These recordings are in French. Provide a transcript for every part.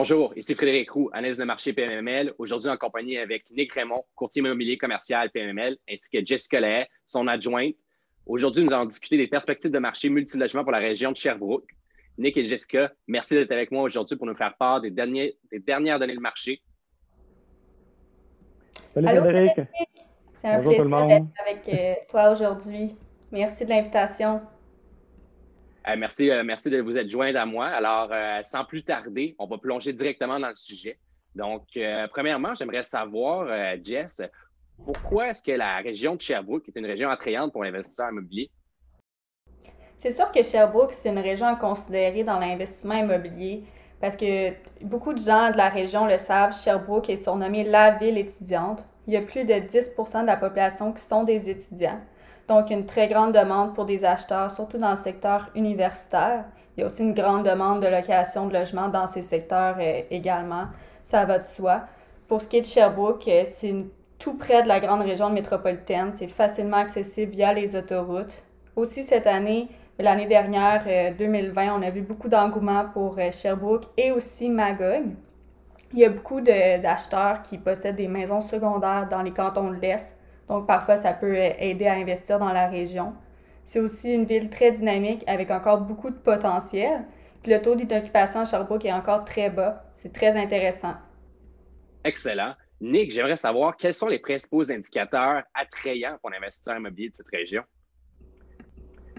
Bonjour, ici Frédéric Roux, analyse de marché PMML, aujourd'hui en compagnie avec Nick Raymond, courtier immobilier commercial PMML, ainsi que Jessica Lay, son adjointe. Aujourd'hui, nous allons discuter des perspectives de marché multilogement pour la région de Sherbrooke. Nick et Jessica, merci d'être avec moi aujourd'hui pour nous faire part des, derniers, des dernières données de marché. Salut Frédéric. C'est un plaisir d'être avec euh, toi aujourd'hui. Merci de l'invitation. Euh, merci, euh, merci de vous être joint à moi. Alors, euh, sans plus tarder, on va plonger directement dans le sujet. Donc, premièrement, j'aimerais savoir, Jess, pourquoi est-ce que la région de Sherbrooke est une région attrayante pour l'investisseur immobilier? C'est sûr que Sherbrooke, c'est une région à considérer dans l'investissement immobilier parce que beaucoup de gens de la région le savent, Sherbrooke est surnommée la ville étudiante. Il y a plus de 10% de la population qui sont des étudiants. Donc, une très grande demande pour des acheteurs, surtout dans le secteur universitaire. Il y a aussi une grande demande de location de logements dans ces secteurs euh, également. Ça va de soi. Pour ce qui est de Sherbrooke, euh, c'est tout près de la grande région métropolitaine. C'est facilement accessible via les autoroutes. Aussi, cette année, l'année dernière, 2020, euh, on a vu beaucoup d'engouement pour Sherbrooke et aussi Magog. Il y a beaucoup d'acheteurs qui possèdent des maisons secondaires dans les cantons de l'Est donc, parfois, ça peut aider à investir dans la région. C'est aussi une ville très dynamique avec encore beaucoup de potentiel. Puis le taux d'occupation à Sherbrooke est encore très bas. C'est très intéressant. Excellent. Nick, j'aimerais savoir quels sont les principaux indicateurs attrayants pour l'investisseur immobilier de cette région?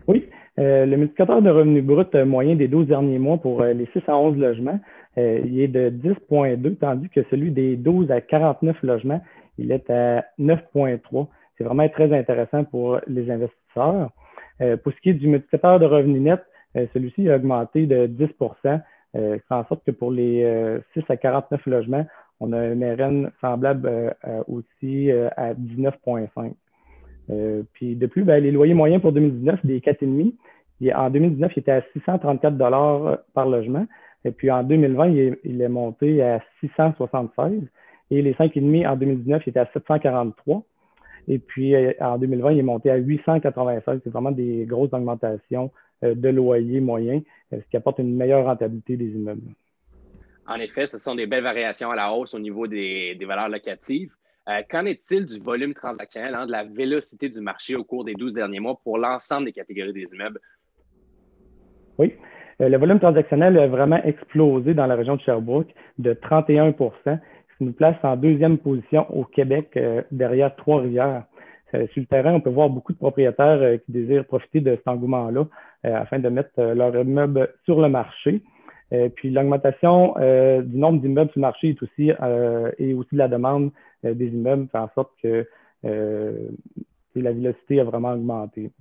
Oui, euh, le multiplicateur de revenus brut moyen des 12 derniers mois pour euh, les 6 à 11 logements, euh, il est de 10,2, tandis que celui des 12 à 49 logements il est à 9,3. C'est vraiment très intéressant pour les investisseurs. Euh, pour ce qui est du multiplicateur de revenus net, euh, celui-ci a augmenté de 10% euh, fait en sorte que pour les 6 à 49 logements, on a un MRN semblable aussi à 19,5. puis de plus, ben, les loyers moyens pour 2019, des 4,5, en 2019, il était à 634 par logement. Et puis en 2020, il est, il est monté à 676. Et les 5,5 en 2019, il était à 743. Et puis euh, en 2020, il est monté à 896. C'est vraiment des grosses augmentations euh, de loyer moyen, euh, ce qui apporte une meilleure rentabilité des immeubles. En effet, ce sont des belles variations à la hausse au niveau des, valeurs locatives. Qu'en est-il du volume transactionnel, hein, de la vélocité du marché au cours des 12 derniers mois pour l'ensemble des catégories des immeubles? Oui. le volume transactionnel a vraiment explosé dans la région de Sherbrooke de 31 nous place en deuxième position au Québec euh, derrière Trois-Rivières. Euh, sur le terrain, on peut voir beaucoup de propriétaires euh, qui désirent profiter de cet engouement-là afin de mettre leur immeuble sur le marché. puis l'augmentation du nombre d'immeubles sur le marché est aussi, et aussi de la demande des immeubles fait en sorte que la vélocité a vraiment augmenté.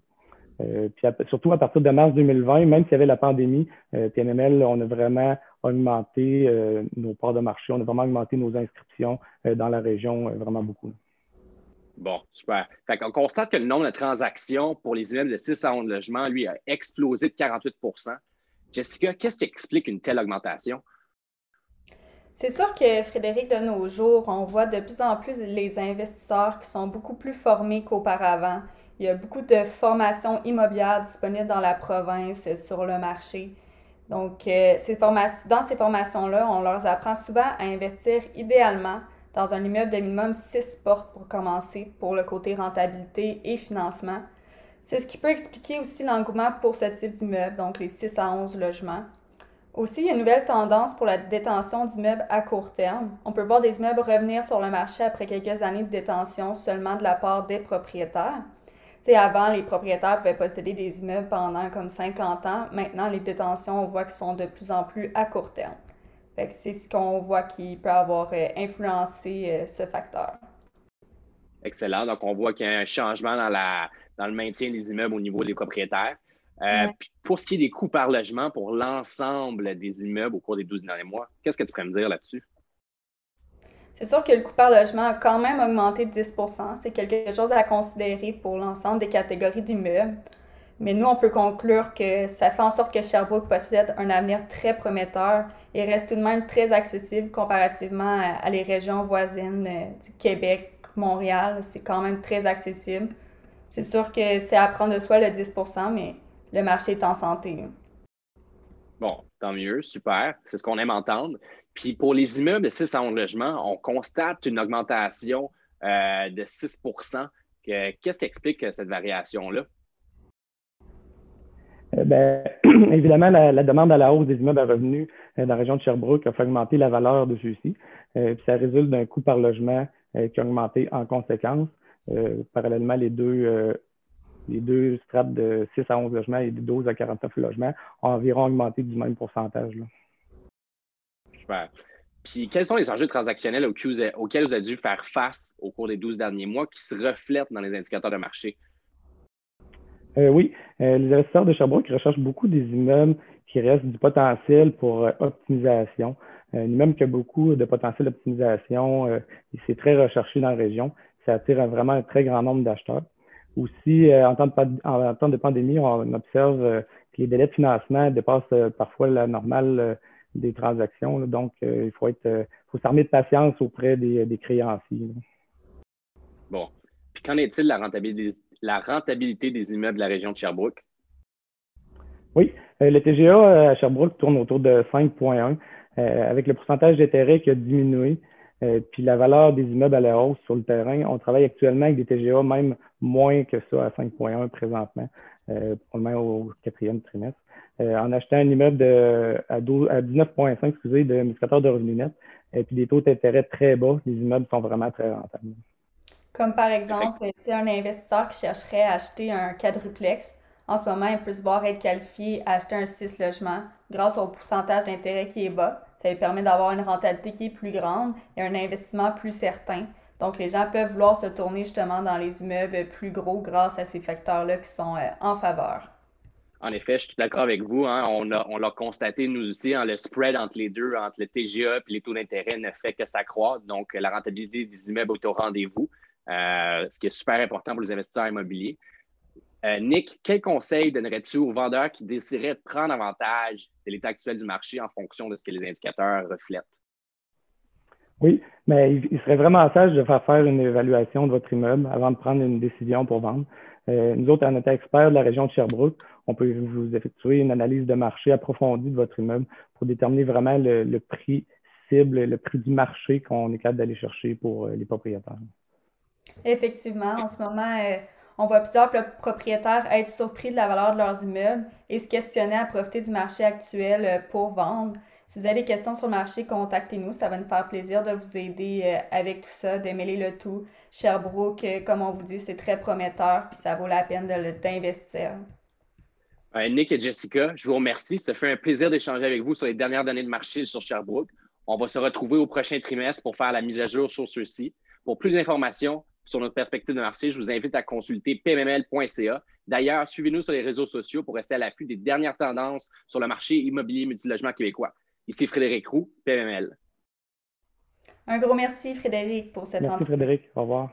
puis surtout à partir de mars 2020, même s'il y avait la pandémie, TNML, on a vraiment augmenté euh, nos parts de marché, on a vraiment augmenté nos inscriptions euh, dans la région euh, vraiment beaucoup. Bon, super. on constate que le nombre de transactions pour les immeubles de 6 à 11 logements, lui, a explosé de 48% Jessica, qu'est-ce qui explique une telle augmentation? C'est sûr que, Frédéric, de nos jours, on voit de plus en plus les investisseurs qui sont beaucoup plus formés qu'auparavant. Il y a beaucoup de formations immobilières disponibles dans la province sur le marché. Donc, euh, dans ces formations-là, on leur apprend souvent à investir idéalement dans un immeuble de minimum 6 portes pour commencer, pour le côté rentabilité et financement. C'est ce qui peut expliquer aussi l'engouement pour ce type d'immeuble, donc les 6 à 11 logements. Aussi, il y a une nouvelle tendance pour la détention d'immeubles à court terme. On peut voir des immeubles revenir sur le marché après quelques années de détention seulement de la part des propriétaires avant, les propriétaires pouvaient posséder des immeubles pendant comme 50 ans. Maintenant, les détentions, on voit qu'ils sont de plus en plus à court terme. c'est ce qu'on voit qui peut avoir euh, influencé euh, ce facteur. Excellent. Donc, on voit qu'il y a un changement dans, la, dans le maintien des immeubles au niveau des propriétaires. Euh, pour ce qui est des coûts par logement pour l'ensemble des immeubles au cours des 12 derniers mois, qu'est-ce que tu pourrais me dire là-dessus? C'est sûr que le coût par logement a quand même augmenté de 10% C'est quelque chose à considérer pour l'ensemble des catégories d'immeubles. Mais nous, on peut conclure que ça fait en sorte que Sherbrooke possède un avenir très prometteur et reste tout de même très accessible comparativement à, les régions voisines euh, du Québec, Montréal. C'est quand même très accessible. C'est sûr que c'est à prendre de soi le 10% mais le marché est en santé. Bon, Tant mieux, super. C'est ce qu'on aime entendre. Puis pour les immeubles de 6 à 11 logements, on constate une augmentation euh, de 6% Qu'est-ce qui explique cette variation-là? Euh, ben, évidemment, la, demande à la hausse des immeubles à revenus euh, dans la région de Sherbrooke a fait augmenter la valeur de ceux-ci. ça résulte d'un coût par logement qui a augmenté en conséquence. parallèlement, les deux, les deux strates de 6 à 11 logements et de 12 à 49 logements ont environ augmenté du même pourcentage. Super. Puis, quels sont les enjeux transactionnels auxquels vous avez dû faire face au cours des 12 derniers mois qui se reflètent dans les indicateurs de marché? Euh, oui, euh, les investisseurs de Sherbrooke recherchent beaucoup des immeubles qui restent du potentiel pour euh, optimisation. un immeuble qui a beaucoup de potentiel d'optimisation, c'est très recherché dans la région. Ça attire vraiment un très grand nombre d'acheteurs. Aussi, en temps, de, pandémie, on observe que les délais de financement dépassent parfois la normale des transactions. Donc, il faut être faut s'armer de patience auprès des, créanciers. Bon. Puis qu'en est-il de la rentabilité, la rentabilité des immeubles de la région de Sherbrooke? Oui, euh, le TGA euh, à Sherbrooke tourne autour de 5,1 euh, avec le pourcentage d'intérêt qui a diminué. Puis la valeur des immeubles à la hausse sur le terrain, on travaille actuellement avec des TGA même moins que ça à 5,1 présentement, probablement au quatrième trimestre. en achetant un immeuble à, à 19,5 de multiplicateur de revenus net, et puis des taux d'intérêt très bas, les immeubles sont vraiment très rentables. Comme par exemple, un investisseur qui chercherait à acheter un quadruplex, en ce moment, il peut se voir être qualifié à acheter un 6 logements grâce au pourcentage d'intérêt qui est bas. Ça lui permet d'avoir une rentabilité qui est plus grande et un investissement plus certain. Donc, les gens peuvent vouloir se tourner justement dans les immeubles plus gros grâce à ces facteurs-là qui sont euh, en faveur. En effet, je suis d'accord avec vous. Hein. On l'a constaté, nous aussi, hein, le spread entre les deux, entre le TGA et les taux d'intérêt ne fait que s'accroître. Donc, la rentabilité des immeubles est au rendez-vous. Euh, ce qui est super important pour les investisseurs immobiliers. Euh, Nick, quel conseil donnerais-tu aux vendeurs qui désiraient prendre avantage de l'état actuel du marché en fonction de ce que les indicateurs reflètent? Oui, mais il serait vraiment sage de faire faire une évaluation de votre immeuble avant de prendre une décision pour vendre. Euh, nous autres, en étant experts de la région de Sherbrooke, on peut vous effectuer une analyse de marché approfondie de votre immeuble pour déterminer vraiment le, le prix cible, le prix du marché qu'on est capable d'aller chercher pour les propriétaires. Effectivement, en ce moment, euh, on voit plusieurs propriétaires être surpris de la valeur de leurs immeubles et se questionner à profiter du marché actuel euh, pour vendre. Si vous avez des questions sur le marché, contactez-nous. Ça va nous faire plaisir de vous aider euh, avec tout ça, d'émêler le tout. Sherbrooke, comme on vous dit, c'est très prometteur, puis ça vaut la peine d'investir. Nick et Jessica, je vous remercie. Ça fait un plaisir d'échanger avec vous sur les dernières données de marché sur Sherbrooke. On va se retrouver au prochain trimestre pour faire la mise à jour sur ceux-ci. Pour plus d'informations, sur notre perspective de marché, je vous invite à consulter pmml.ca. D'ailleurs, suivez-nous sur les réseaux sociaux pour rester à l'affût des dernières tendances sur le marché immobilier multilogement québécois. Ici Frédéric Roux, PMML. Un gros merci, Frédéric, pour cette Merci, Frédéric. Au revoir.